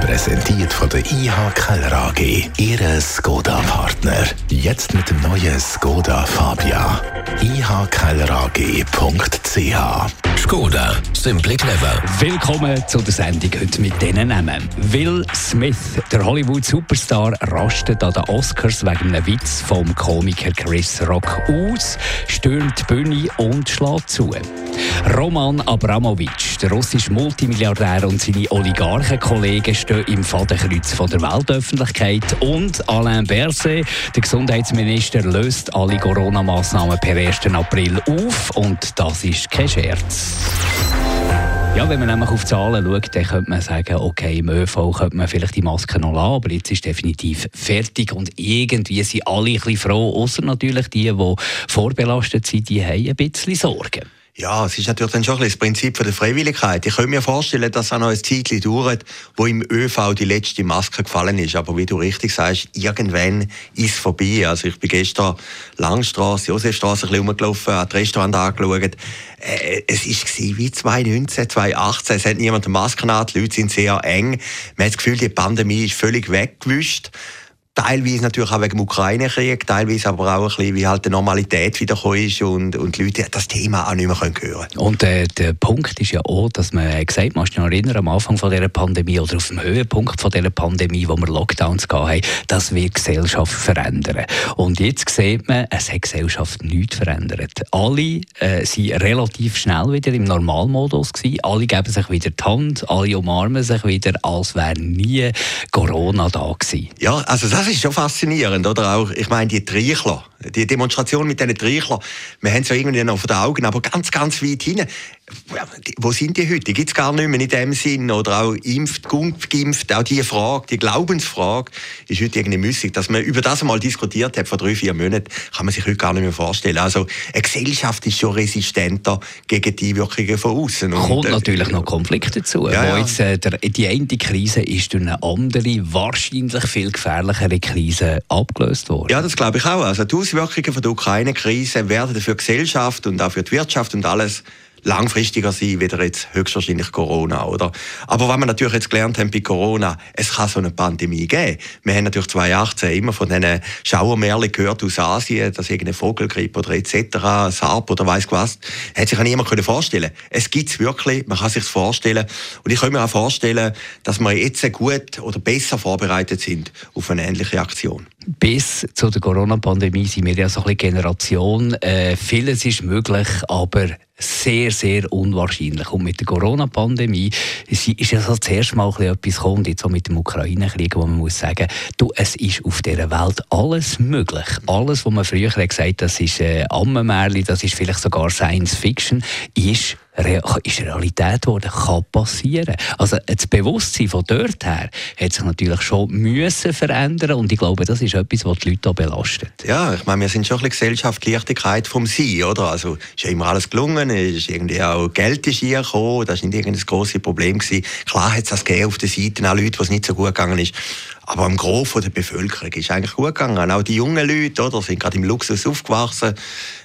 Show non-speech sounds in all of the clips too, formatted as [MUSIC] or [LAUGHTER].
Präsentiert von der IH Keller AG. Ihre Skoda-Partner. Jetzt mit dem neuen Skoda Fabia. ihkellerag.ch Skoda. Simply clever. Willkommen zu der Sendung heute mit diesen Namen. Will Smith, der Hollywood-Superstar, rastet an den Oscars wegen einem Witz vom Komiker Chris Rock aus, stürmt die Bühne und schlägt zu. Roman Abramowitsch, der russische Multimilliardär und seine Oligarchenkollegen stehen im Fadenkreuz von der Weltöffentlichkeit und Alain Berset, der Gesundheitsminister, löst alle Corona-Massnahmen per 1. April auf und das ist kein Scherz. Ja, wenn man nämlich auf Zahlen schaut, dann könnte man sagen, okay, im ÖV könnte man vielleicht die Maske noch lassen, aber jetzt ist definitiv fertig und irgendwie sind alle ein bisschen froh, außer natürlich die, die vorbelastet sind, die haben ein bisschen Sorgen. Ja, es ist natürlich dann schon ein das Prinzip der Freiwilligkeit. Ich könnte mir vorstellen, dass auch noch ein Zeitchen dauert, wo im ÖV die letzte Maske gefallen ist. Aber wie du richtig sagst, irgendwann ist es vorbei. Also ich bin gestern Langstrasse, Josefstrasse ein bisschen rumgelaufen, habe das Restaurant angeschaut. Äh, es war wie 2019, 2018. Es hat niemand eine Maske an, die Leute sind sehr eng. Man hat das Gefühl, die Pandemie ist völlig weggewischt. Teilweise natürlich auch wegen dem Ukraine-Krieg, teilweise aber auch ein bisschen, wie halt die Normalität wiedergekommen ist und, und die Leute das Thema auch nicht mehr hören können. Und äh, der Punkt ist ja auch, dass man gesagt hat, man sich noch erinnern, am Anfang von dieser Pandemie oder auf dem Höhepunkt von dieser Pandemie, wo wir Lockdowns hatten, das wird Gesellschaft verändern. Und jetzt sieht man, es hat Gesellschaft nichts verändert. Alle äh, sind relativ schnell wieder im Normalmodus gewesen. Alle geben sich wieder die Hand, alle umarmen sich wieder, als wäre nie Corona da gewesen. Ja, also das ist schon faszinierend, oder? Auch, ich meine, die Trichler, die Demonstration mit diesen Trichler, wir haben sie ja irgendwie noch vor den Augen, aber ganz, ganz weit hinten wo sind die heute? Die gibt es gar nicht mehr in dem Sinn. Oder auch impft, geimpft, auch die Frage, die Glaubensfrage, ist heute irgendwie müßig. Dass man über das einmal diskutiert hat vor drei, vier Monaten, kann man sich heute gar nicht mehr vorstellen. Also eine Gesellschaft ist schon resistenter gegen die Wirkungen von außen. Kommt äh, natürlich noch Konflikte dazu. Ja, ja. Jetzt, äh, der, die eine Krise ist durch eine andere, wahrscheinlich viel gefährlichere Krise abgelöst worden. Ja, das glaube ich auch. Also die Auswirkungen von der Ukraine-Krise werden für die Gesellschaft und auch für die Wirtschaft und alles langfristiger sein, wieder jetzt höchstwahrscheinlich Corona, oder? Aber was wir natürlich jetzt gelernt haben bei Corona, es kann so eine Pandemie geben. Wir haben natürlich 2018 immer von diesen Schauermärchen gehört aus Asien, dass irgendeine Vogelgrippe oder etc., Sarp oder weiss was, hat sich niemand können vorstellen Es gibt's wirklich, man kann sich's vorstellen. Und ich kann mir auch vorstellen, dass wir jetzt gut oder besser vorbereitet sind auf eine ähnliche Aktion. Bis zu der Corona-Pandemie sind wir ja so ein bisschen Generation. Äh, vieles ist möglich, aber sehr, sehr unwahrscheinlich. Und mit der Corona-Pandemie ist, ja so das erste Mal etwas gekommen, jetzt auch mit dem Ukraine-Krieg, wo man muss sagen, du, es ist auf dieser Welt alles möglich. Alles, was man früher gesagt hat, das ist äh, Ammenmärchen, das ist vielleicht sogar Science Fiction, ist ist Realität geworden, kann passieren. Also das Bewusstsein von dort her hat sich natürlich schon müssen verändern und ich glaube, das ist etwas, was die Leute auch belastet. Ja, ich meine, wir sind schon ein bisschen Gesellschaftlichkeit vom Sein, oder? Also ist ja immer alles gelungen, ist irgendwie auch Geld ist hier gekommen, das war nicht irgendein grosses Problem gewesen. Klar hat es das gegeben auf der Seite auch Leute, wo es nicht so gut gegangen ist. Aber am Großen der Bevölkerung ist eigentlich gut gegangen. Auch die jungen Leute, oder, sind gerade im Luxus aufgewachsen,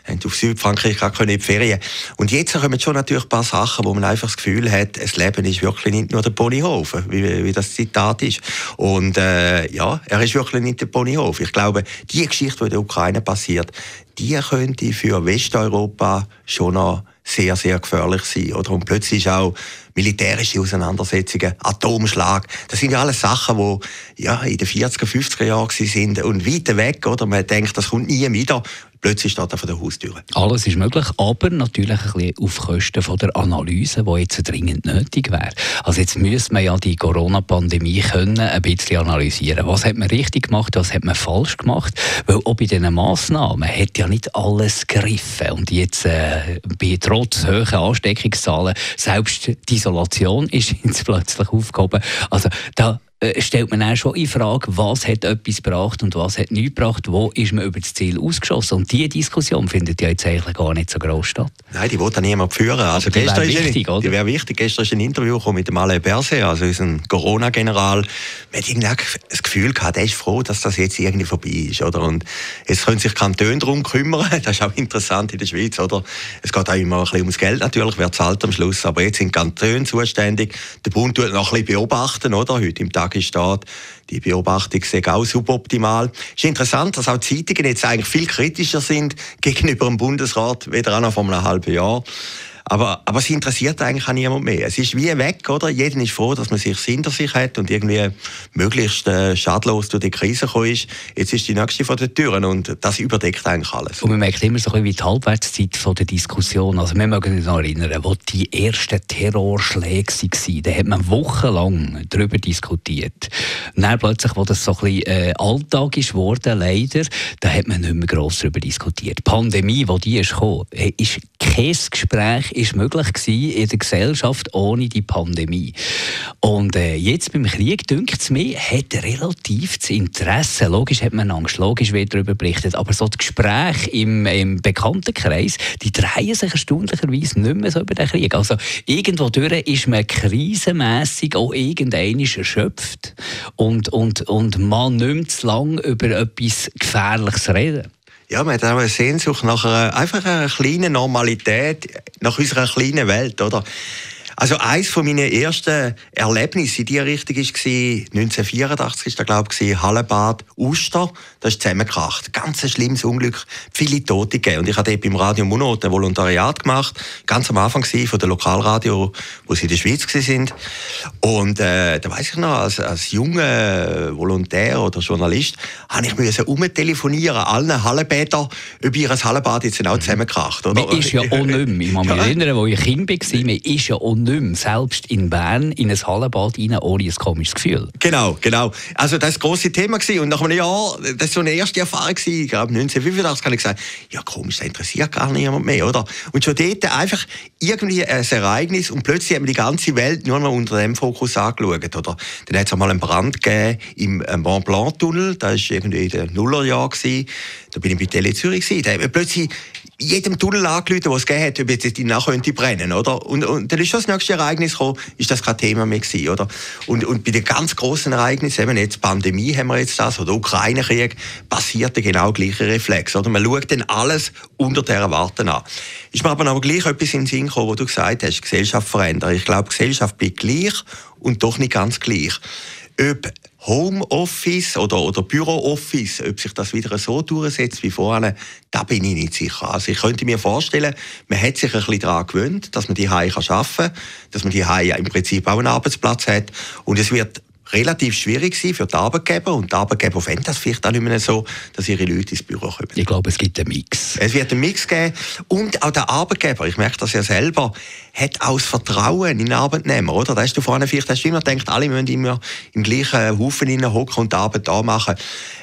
haben auf Südfrankreich gerade in die Ferien. Und jetzt kommen schon natürlich ein paar Sachen, wo man einfach das Gefühl hat, das Leben ist wirklich nicht nur der Ponyhof, wie, wie das Zitat ist. Und äh, ja, er ist wirklich nicht der Ponyhof. Ich glaube, die Geschichte, die in der Ukraine passiert, die könnte für Westeuropa schon noch sehr, sehr gefährlich sein. Oder? Und plötzlich ist auch militärische Auseinandersetzungen, Atomschlag, das sind ja alles Sachen, die ja, in den 40er, 50er Jahren sind und weit weg. Oder? Man denkt, das kommt nie wieder plötzlich steht er vor der Haustür. Alles ist möglich, aber natürlich ein bisschen auf Kosten von der Analyse, die jetzt dringend nötig wäre. Also jetzt müsste man ja die Corona-Pandemie können ein bisschen analysieren. Was hat man richtig gemacht, was hat man falsch gemacht? Weil auch bei diesen Massnahmen hat ja nicht alles gegriffen. Und jetzt äh, bei trotz hohen Ansteckungszahlen, selbst die Isolation ist [LAUGHS] jetzt plötzlich aufgehoben. Also da äh, stellt man dann schon in Frage, was hat etwas gebracht und was hat nichts gebracht, wo ist man über das Ziel ausgeschossen. Und diese Diskussion findet ja jetzt eigentlich gar nicht so groß statt. Nein, die wollte niemand führen. Also die wäre wichtig, oder? Die wäre wichtig. Gestern ist ein Interview mit dem Alain Berset, also unserem Corona-General. Man hat irgendwie das Gefühl gehabt, er ist froh, dass das jetzt irgendwie vorbei ist, oder? Und jetzt können sich Kantone darum kümmern. [LAUGHS] Das ist auch interessant in der Schweiz, oder? Es geht auch immer ein bisschen ums Geld natürlich, wer zahlt am Schluss. Aber jetzt sind Kantone zuständig. Der Bund tut noch ein bisschen beobachten, oder? Heute im Tag ist steht, die Beobachtung sei auch suboptimal. Es ist interessant, dass auch die Zeitungen jetzt eigentlich viel kritischer sind gegenüber dem Bundesrat, weder auch noch vor einem halben Jahr. Aber, aber es interessiert eigentlich auch niemand mehr. Es ist wie weg, oder? Jeder ist froh, dass man sich hinter sich hat und irgendwie möglichst äh, schadlos durch die Krise gekommen ist. Jetzt ist die nächste vor den Türen und das überdeckt eigentlich alles. Und man merkt immer so ein bisschen die Halbwertszeit von der Diskussion. Also wir mögen uns noch erinnern, wo die ersten Terrorschläge waren, da hat man wochenlang darüber diskutiert. Und dann plötzlich, wo das so ein bisschen äh, Alltag ist geworden, leider, da hat man nicht mehr gross darüber diskutiert. Die Pandemie, die die ist gekommen, äh, ist kein Gespräch ist möglich gewesen in der Gesellschaft ohne die Pandemie. Und äh, jetzt beim Krieg, dünkt es mir, hat relativ das Interesse, logisch hat man Angst, logisch wird darüber berichtet, aber so die Gespräche im, im Bekanntenkreis, die drehen sich erstaunlicherweise nicht mehr so über den Krieg. Also irgendwo durch ist man krisenmässig auch irgendein erschöpft und, und, und man mehr zu lange über etwas Gefährliches reden. Ja, man hat auch eine Sehnsucht nach einer, einfach einer kleinen Normalität, nach unserer kleinen Welt, oder? Also eins von meinen ersten Erlebnissen in diese Richtung war 1984, ist da glaube ich, Hallenbad Uster. Da ist zusammengekracht. Ganz ein schlimmes Unglück. Viele Tote gegeben. Und ich habe dort beim Radio Munot ein Volontariat gemacht. Ganz am Anfang von der Lokalradio, wo sie in der Schweiz sind. Und äh, da weiß ich noch, als, als junger Volontär oder Journalist, habe ich müssen umtelefonieren allen Hallenbädern, ob ihr Hallenbad jetzt auch zusammengekracht. Oder? Man ist ja auch nicht mehr. Ich kann mich erinnern, als ich Kind war, man ist ja auch nicht mehr selbst in Bern in ein Hallenbad rein, ohne ein komisches Gefühl. Genau, genau. Also das war das grosse Thema. Gewesen. Und nach einem Jahr, das war so eine erste Erfahrung, gewesen. ich glaube 1985, habe ich gesagt, ja komisch, das interessiert gar niemand mehr, oder? Und schon dort einfach irgendwie ein Ereignis und plötzlich haben wir die ganze Welt nur noch unter dem Fokus angeschaut, oder? Dann hat es einmal einen Brand gegeben im Mont Blanc Tunnel, das war irgendwie in den Nullerjahren, da bin ich bei Tele Zürich gewesen. Da plötzlich jedem Tunnel angerufen, was es gegeben hat, ob jetzt die nachher könnte brennen, oder? Und, und dann ist schon das nächste Ereignis gekommen, ist das kein Thema mehr gewesen, oder? Und, und bei den ganz großen Ereignissen, eben jetzt Pandemie haben wir jetzt das, oder Ukraine-Krieg, passiert der genau gleiche Reflex, oder? Man schaut dann alles unter der Erwarten an. Ist mir aber noch gleich etwas in den Sinn gekommen, wo du gesagt hast, Gesellschaft verändern. Ich glaube, Gesellschaft bleibt gleich und doch nicht ganz gleich. Ob Homeoffice oder, oder Bürooffice, ob sich das wieder so durchsetzt wie vorher, da bin ich nicht sicher. Also ich könnte mir vorstellen, man hat sich ein bisschen daran gewöhnt, dass man die arbeiten kann, dass man die im Prinzip auch einen Arbeitsplatz hat und es wird relativ schwierig sein für die Arbeitgeber und die Arbeitgeber fänden das vielleicht auch nicht mehr so, dass ihre Leute ins Büro kommen. Ich glaube, es gibt einen Mix. Es wird einen Mix geben und auch der Arbeitgeber, ich merke das ja selber, hat auch das Vertrauen in den Arbeitnehmer, oder? Da hast du vorhin vielleicht hast du immer gedacht, alle müssen immer im gleichen Haufen hocken und die Arbeit da machen.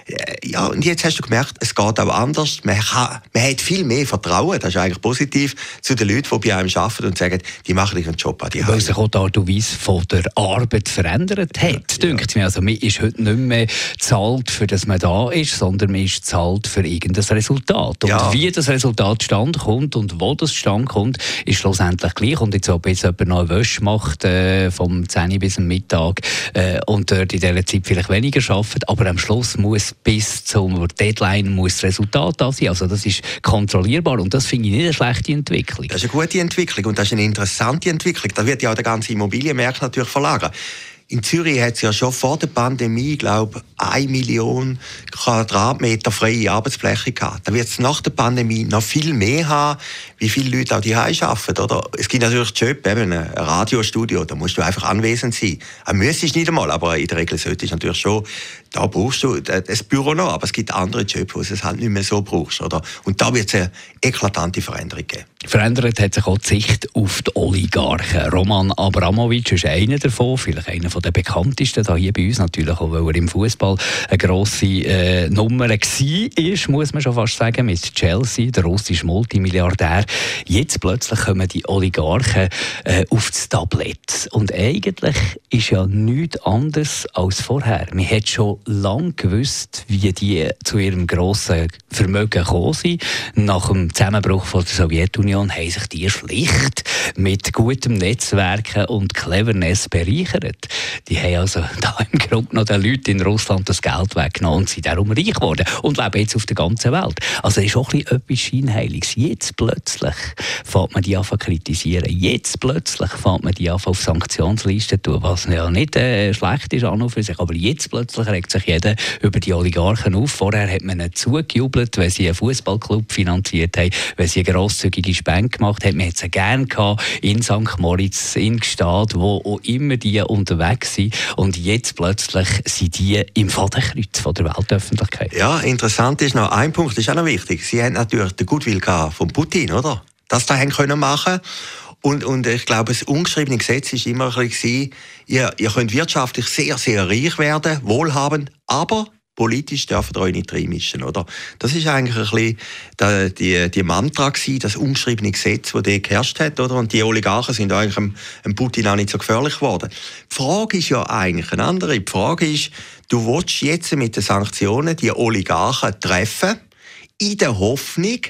Äh, ja, und jetzt hast du gemerkt, es geht auch anders. Man, kann, man hat viel mehr Vertrauen, das ist eigentlich positiv, zu den Leuten, die bei einem arbeiten und sagen, die machen ihren Job an die Weil sich auch die Art und Weise von der Arbeit verändert hat, ja, ja. mir. Also man ist heute nicht mehr zahlt, für das man da ist, sondern man ist zahlt für irgendein Resultat. Und ja. wie das Resultat stand kommt und wo das stand kommt, ist schlussendlich gleich. Und jetzt, ob jetzt jemand noch Wäsche macht, äh, vom 10 bis zum Mittag, äh, und dort in dieser Zeit vielleicht weniger arbeitet, aber am Schluss muss bis zur Deadline muss das Resultat da sein. Also das ist kontrollierbar und das finde ich nicht eine schlechte Entwicklung. Das ist eine gute Entwicklung und das ist eine interessante Entwicklung. Da wird ja auch der ganze Immobilienmarkt natürlich verlagern. In Zürich hat es ja schon vor der Pandemie, glaube ich, eine Million Quadratmeter freie Arbeitsfläche gehabt. Da wird es nach der Pandemie noch viel mehr haben, wie viele Leute auch die arbeiten. Oder? Es gibt natürlich Job, eben ein Radiostudio, da musst du einfach anwesend sein. Du müsstest nicht einmal, aber in der Regel solltest du natürlich schon da brauchst du das Büro noch, aber es gibt andere Jobs, wo du es halt nicht mehr so brauchst. Oder? Und da wird es eine eklatante Veränderung geben. Verändert hat sich auch die Sicht auf die Oligarchen. Roman Abramovic ist einer davon, vielleicht einer der bekanntesten hier bei uns, natürlich auch, weil er im Fußball eine grosse äh, Nummer war, muss man schon fast sagen, mit Chelsea, der russische Multimilliardär. Jetzt plötzlich kommen die Oligarchen äh, aufs Tablett. Und eigentlich ist ja nichts anderes als vorher. Man hat schon lange gewusst, wie die zu ihrem grossen Vermögen gekommen sind. Nach dem Zusammenbruch von der Sowjetunion haben sich die schlicht mit gutem Netzwerken und Cleverness bereichert. Die haben also [LAUGHS] da im Grunde noch den Leuten in Russland das Geld weggenommen und sind darum reich geworden und leben jetzt auf der ganzen Welt. Also ist auch etwas Scheinheiliges. Jetzt plötzlich fängt man die an kritisieren. Jetzt plötzlich fängt man die an auf Sanktionslisten tun, was ja nicht äh, schlecht ist an und für sich, aber jetzt plötzlich regt sich jeder über die Oligarchen auf. Vorher hat man ihnen zugejubelt, wenn sie einen Fußballclub finanziert haben, wenn sie eine grosszügige Spende gemacht haben. Man hat sie gerne gehabt in St. Moritz, in Gstaad, wo auch immer die unterwegs sind. Und jetzt plötzlich sind die im Fadenkreuz von der Weltöffentlichkeit. Ja, interessant ist noch, ein Punkt ist auch noch wichtig. Sie haben natürlich den Goodwill von Putin, oder? Das da haben können machen und, und ich glaube, das ungeschriebene Gesetz ist immer ein bisschen, ihr, ihr könnt wirtschaftlich sehr, sehr reich werden, wohlhabend, aber politisch dürfen ihr euch nicht reinmischen, oder? Das ist eigentlich ein bisschen die, die Mantra gewesen, das ungeschriebene Gesetz, das dort geherrscht hat, oder? Und die Oligarchen sind eigentlich dem, dem Putin auch nicht so gefährlich geworden. Die Frage ist ja eigentlich eine andere. Die Frage ist, du willst jetzt mit den Sanktionen die Oligarchen treffen, in der Hoffnung,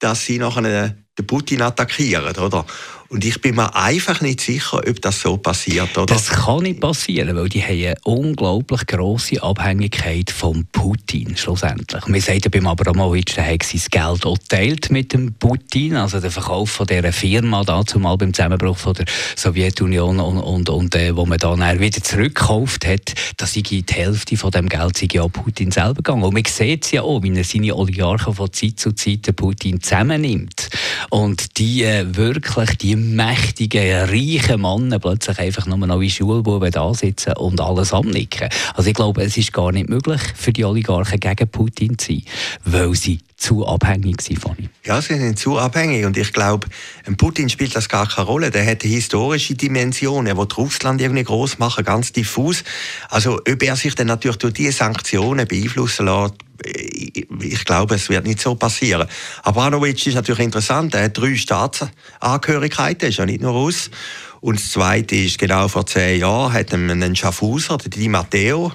dass sie nachher den Putin attackieren, oder? Und ich bin mir einfach nicht sicher, ob das so passiert. Oder? Das kann nicht passieren, weil die haben eine unglaublich grosse Abhängigkeit von Putin schlussendlich. Wir sagen beim Abramowitsch, der hat sein Geld auch teilt mit dem Putin, also der Verkauf von dieser Firma dazu mal beim Zusammenbruch von der Sowjetunion und, und, und äh, wo man dann wieder zurückgekauft hat, dass die Hälfte von dem Geld sei ja Putin selber gegangen. Und man sieht es ja auch, wie er seine Oligarchen von Zeit zu Zeit Putin zusammennimmt und die äh, wirklich die mächtigen, reichen Männer plötzlich einfach nur noch wie Schulbuben da sitzen und alles amnicken. Also ich glaube, es ist gar nicht möglich für die Oligarchen gegen Putin zu sein, weil sie zu abhängig von ihm. Ja, sie sind zu abhängig und ich glaube, Putin spielt das gar keine Rolle. Der hat eine historische Dimension. Er will Russland irgendwie groß machen, ganz diffus. Also ob er sich dann natürlich durch diese Sanktionen beeinflussen lässt, ich glaube, es wird nicht so passieren. Abramovic ist natürlich interessant. Er hat drei Staatsangehörigkeiten, ist ja nicht nur Russ. Und das Zweite ist, genau vor zehn Jahren hat einen Schaffhauser, der Di Matteo,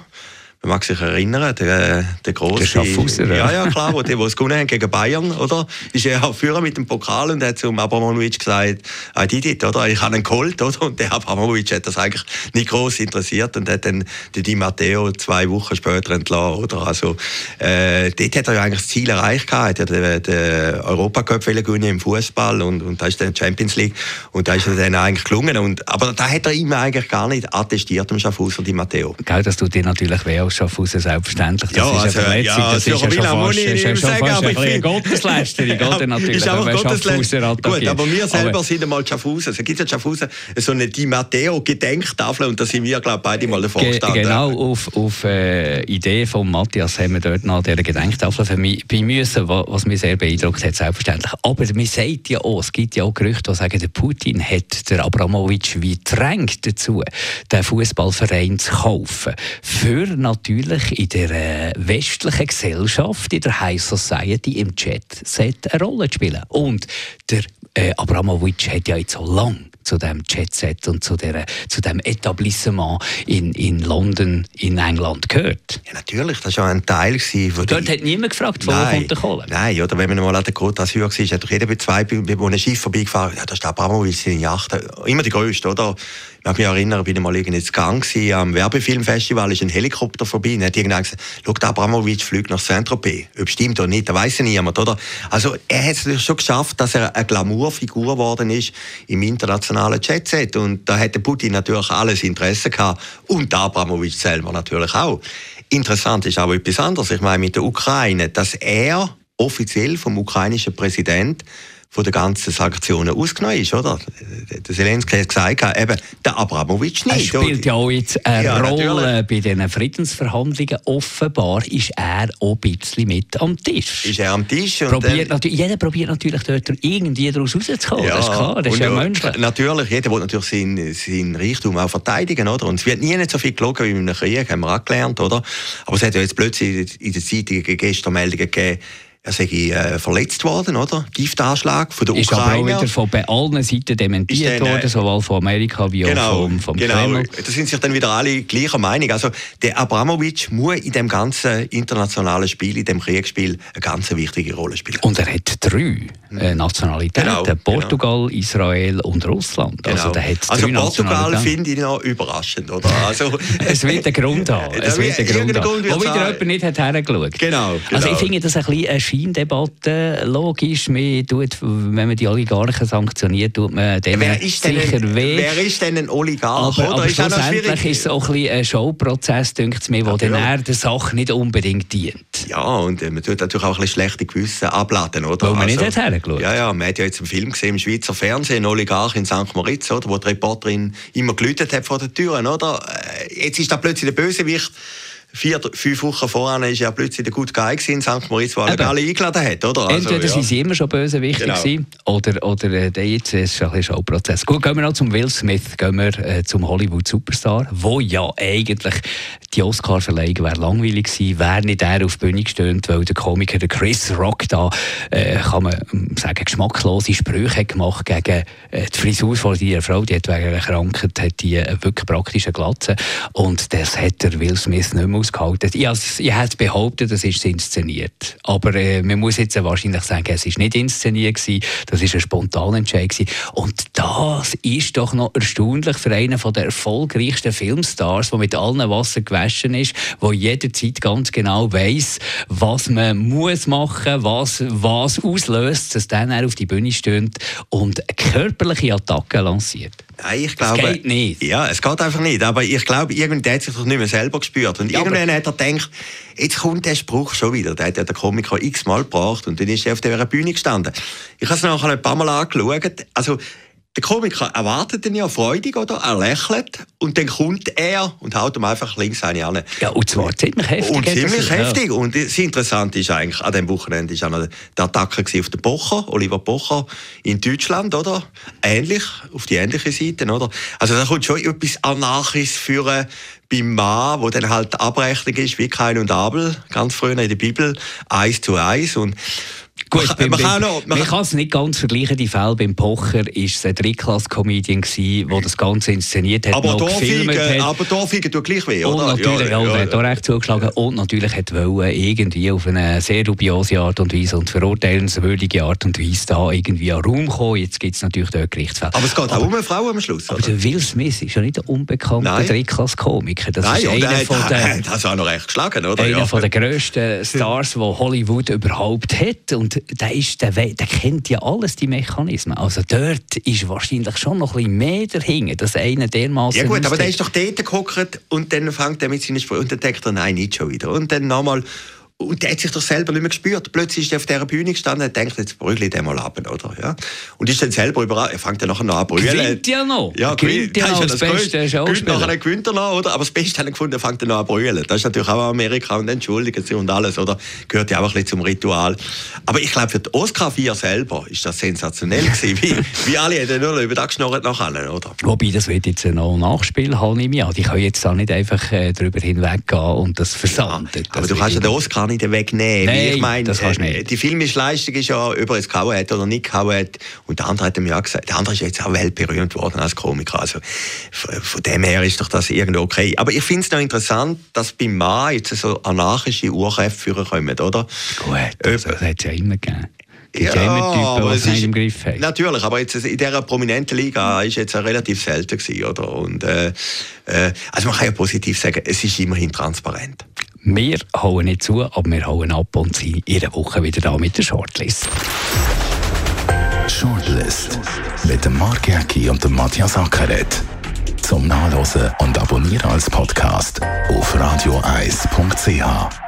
man mag sich erinnern, der, der große. Der Schaffhauser, ja. Ja, klar, wo die, wo es gewonnen haben gegen Bayern, oder? Ist er auch Führer mit dem Pokal und hat zum Abramovic gesagt, I did it, oder? Ich habe einen geholt, oder? Und der Abramovic hat das eigentlich nicht groß interessiert und hat dann den Di Matteo zwei Wochen später entlassen, oder? Also, äh, dort hat er ja eigentlich das Ziel erreicht gehabt. Er hat den, den Europacup gewinnen im Fußball und, und da ist dann Champions League und da ist er dann eigentlich gelungen. Und, aber da hat er ihm eigentlich gar nicht attestiert, dem Schaffhauser Di Matteo. Gell, das tut dir natürlich weh aus Schaffhausen, selbstverständlich. Das ja, ist also, eine Verletzung, ja, das ist ja schon, fast, ist ja schon sagen, fast aber eine Gotteslästerung, [LAUGHS] oder? Natürlich, ist auch Gotteslästerung. Gut, aber wir selber aber, sind einmal Schaffhausen. Es gibt ja Schaffhausen so eine Di Matteo-Gedenktafel und da sind wir, glaube ich, beide mal davor gestanden. Genau, auf, auf äh, Idee von Matthias haben wir dort noch diese Gedenktafel für mich bei müssen, was mich sehr beeindruckt hat, selbstverständlich. Aber man sagt ja auch, es gibt ja auch Gerüchte, die sagen, der Putin hat der Abramowitsch wie drängt dazu, den Fußballverein zu kaufen. Für natürlich in der äh, westlichen Gesellschaft, in der High Society, im Chat, eine Rolle spielen. Und der äh, Abramowitsch hat ja jetzt so lange zu dem Jet-Set und zu, der, zu dem Etablissement in, in London, in England gehört. Ja, natürlich, das war ja ein Teil. Von Dort hat niemand gefragt, wo kommt der Kohle? Nein, oder wenn man mal an der Côte d'Azur war, hat doch jeder bei zwei, wo ein Schiff vorbeigefahren ja, das ist der Abramowitsch, seine Yacht, immer die größte, oder? Ich mag mich erinnern, bin ich mal in Gang am Werbefilmfestival, ist ein Helikopter vorbei und hat irgendwann gesagt, schau, der Abramowitsch fliegt nach Saint-Tropez. Ob stimmt oder nicht, da weiss ja niemand, oder? Also, er hat es schon geschafft, dass er eine Glamourfigur geworden ist im internationalen Jetset und da hätte Putin natürlich alles Interesse gehabt und Abramowitsch selber natürlich auch. Interessant ist aber etwas anderes. Ich meine, mit der Ukraine, dass er offiziell vom ukrainischen Präsident von den ganzen Sanktionen ausgenommen ist, oder? Der Zelensky hat gesagt, eben, der Abramowitsch nicht. Er spielt ja auch jetzt eine ja, Rolle natürlich. bei diesen Friedensverhandlungen. Offenbar ist er auch ein bisschen mit am Tisch. Ist er am Tisch? Probiert dann, jeder probiert natürlich dort irgendwie daraus rauszukommen. Ja, das ist klar, das ist ja menschlich. Natürlich, jeder will natürlich seinen, seinen Reichtum auch verteidigen, oder? Und es wird nie nicht so viel gelogen wie in einem Krieg, haben wir auch gelernt, oder? Aber es hat ja jetzt plötzlich in der Zeitung gestern Meldungen gegeben, er sei äh, verletzt worden, oder? Giftanschlag von der ist Ukraine. Ist aber auch wieder von bei allen Seiten dementiert worden, äh, sowohl von Amerika wie genau, auch vom, vom genau. Kreml. Da sind sich dann wieder alle gleicher Meinung. Also der Abramowitsch muss in dem ganzen internationalen Spiel, in dem Kriegsspiel, eine ganz wichtige Rolle spielen. Und er hat drei äh, Nationalitäten: genau, genau. Portugal, genau. Israel und Russland. Also, genau. Also, der also Portugal finde ich noch überraschend, oder? Also, [LAUGHS] es wird einen Grund haben. Es wird einen Grund haben. Wo wieder jemand nicht hat hergeschaut. Genau, genau. Also ich genau. finde das ein bisschen Scheindebatte. Logisch, man tut, wenn man die Oligarchen sanktioniert, tut man denen wer ist sicher denn, weh. Wer ist denn ein Oligarch? Aber, aber ist schlussendlich ist es auch ein, ein Showprozess, denke ich mir, der dann der Sache nicht unbedingt dient. Ja, und äh, man tut natürlich auch ein bisschen schlechte Gewissen abladen, oder? Weil man also, nicht hergeschaut. Ja, ja, man hat ja jetzt einen Film gesehen im Schweizer Fernsehen, Oligarch in St. Moritz, oder, wo die Reporterin immer gelütet hat vor den Türen, oder? Äh, jetzt ist da plötzlich der Bösewicht vier, fünf Wochen vorher war ja plötzlich der gute Guy in St. Moritz, der alle, alle eingeladen hat, oder? Also, Entweder ja. sind sie immer schon böse wichtig genau. gewesen, oder, oder äh, jetzt ist ein Showprozess. Gut, gehen wir noch zum Will Smith, gehen wir äh, zum Hollywood-Superstar, wo ja eigentlich die Oscar-Verleihung wäre langweilig gewesen, wäre nicht er auf die Bühne gestürmt, weil der Komiker der Chris Rock da, äh, kann man ähm, sagen, geschmacklose Sprüche gemacht gegen äh, die Frisur von ihrer Frau, die hat wegen einer Krankheit hat die äh, wirklich praktische Glatze und das hat der Will Smith nicht mehr ausgehalten. Ich, also, ich behauptet, das ist inszeniert. Aber äh, man muss jetzt wahrscheinlich sagen, es ist nicht inszeniert gewesen, das ist ein spontaner Entscheid gewesen. Und das ist doch noch erstaunlich für einen der erfolgreichsten Filmstars, der mit allen Wasser gewaschen ist, der jederzeit ganz genau weiß, was man muss machen, was was auslöst, dass dann auf die Bühne steht und körperliche Attacken lanciert. Ich glaube, es geht nicht. Ja, es geht einfach nicht. Aber ich glaube, irgendwann hat sich doch nicht mehr selber gespürt. Und ja, irgendwann hat er gedacht, jetzt kommt der Spruch schon wieder. Der hat ja der Komiker x-mal gebracht und dann ist er auf der Bühne gestanden. Ich habe es nachher ein paar Mal angeschaut. Also, der Komiker erwartet ihn ja freudig, oder? Er lächelt und dann kommt er und haut ihm einfach links eine an. Ja, und zwar ziemlich heftig. Und ziemlich heftig. Ja. Und das Interessante ist eigentlich, an diesem Wochenende war auch die Attacke auf den Pocher, Oliver Pocher in Deutschland, oder? Ähnlich, auf die ähnliche Seite, oder? Also da kommt schon etwas Anarchisches für beim Mann, wo dann halt Abrechnung ist, wie Kain und Abel, ganz früher in der Bibel, eins zu eins. Und Gut, man, man, kann, noch, man, man kann es nicht ganz vergleichen. Die Fälle beim Pocher war es ein Drittklass-Comedian, der das Ganze inszeniert hat. Aber Dorfigen, aber Dorfigen tut gleich weh, oder? Und natürlich, ja, ja, ja, hat auch recht zugeschlagen. Und natürlich hat wollen irgendwie auf eine sehr dubiose Art und Weise und verurteilenswürdige Art und Weise da irgendwie an Raum kommen. Jetzt gibt es natürlich dort Gerichtsfälle. Aber es geht auch um eine Frau am Schluss, Aber der Will Smith ist ja nicht ein unbekannter Drittklass-Komiker. Das Nein, ist einer der, von den... [LAUGHS] Das auch noch recht geschlagen, oder? Einer ja. der grössten Stars, die Hollywood überhaupt hat. Und der, ist, der, der kennt ja alles, die Mechanismen. Also dort ist wahrscheinlich schon noch ein bisschen mehr dahinter, dass einer dermaßen. Ja gut, aber der ist doch dort gehockt und dann fängt er mit seinen Sprüchen und dann denkt er, nein, nicht schon wieder. Und dann nochmal und der hat sich doch selber nicht mehr gespürt. Plötzlich ist er auf dieser Bühne gestanden und denkt, jetzt brülle ich den mal ab, oder? Ja? Und ist dann selber überall, er fängt dann nachher noch an brüllen. Gewinnt ja noch. Ja, gewinnt ja noch, das, das beste Schauspieler. Nachher gewinnt er noch, oder? Aber das Beste hat er gefunden, er fängt dann noch an brüllen. Das ist natürlich auch Amerika und entschuldigen sie und alles, oder? Gehört ja auch ein bisschen zum Ritual. Aber ich glaube, für die Oscar 4 selber ist das sensationell [LAUGHS] gewesen, wie, wie alle hätten nur über das geschnorrt nachher, oder? Wobei, das wird jetzt noch ein Nachspiel haben, nehme ich an. Die können jetzt da nicht einfach äh, drüber hinweggehen und das versanden. Ja, aber du kannst ja den Oscar nicht wegnehmen. Nein, ich meine, das kannst du nicht. Die filmische Leistung ist ja, ob er jetzt gehauen hat oder nicht gehauen hat. Und der andere hat ihm ja gesagt, der andere ist jetzt auch weltberühmt worden als Komiker. Also von dem her ist doch das irgendwie okay. Aber ich finde es noch interessant, dass beim Mann jetzt so anarchische Urkräfte führen kommen, oder? Gut, das, das hat es ja immer gegeben. Ja, Typen, was ist, im Griff haben. Natürlich, aber jetzt in dieser prominenten Liga ist jetzt relativ selten gewesen, oder? Und, äh, äh, also man kann ja positiv sagen, es ist immerhin transparent. Wir hauen nicht zu, aber wir hauen ab und sind in einer Woche wieder da mit der Shortlist. Shortlist mit dem Mark Jäcki und dem Matthias Ackeret. Zum Nachlesen und Abonnieren als Podcast auf radioeis.ch.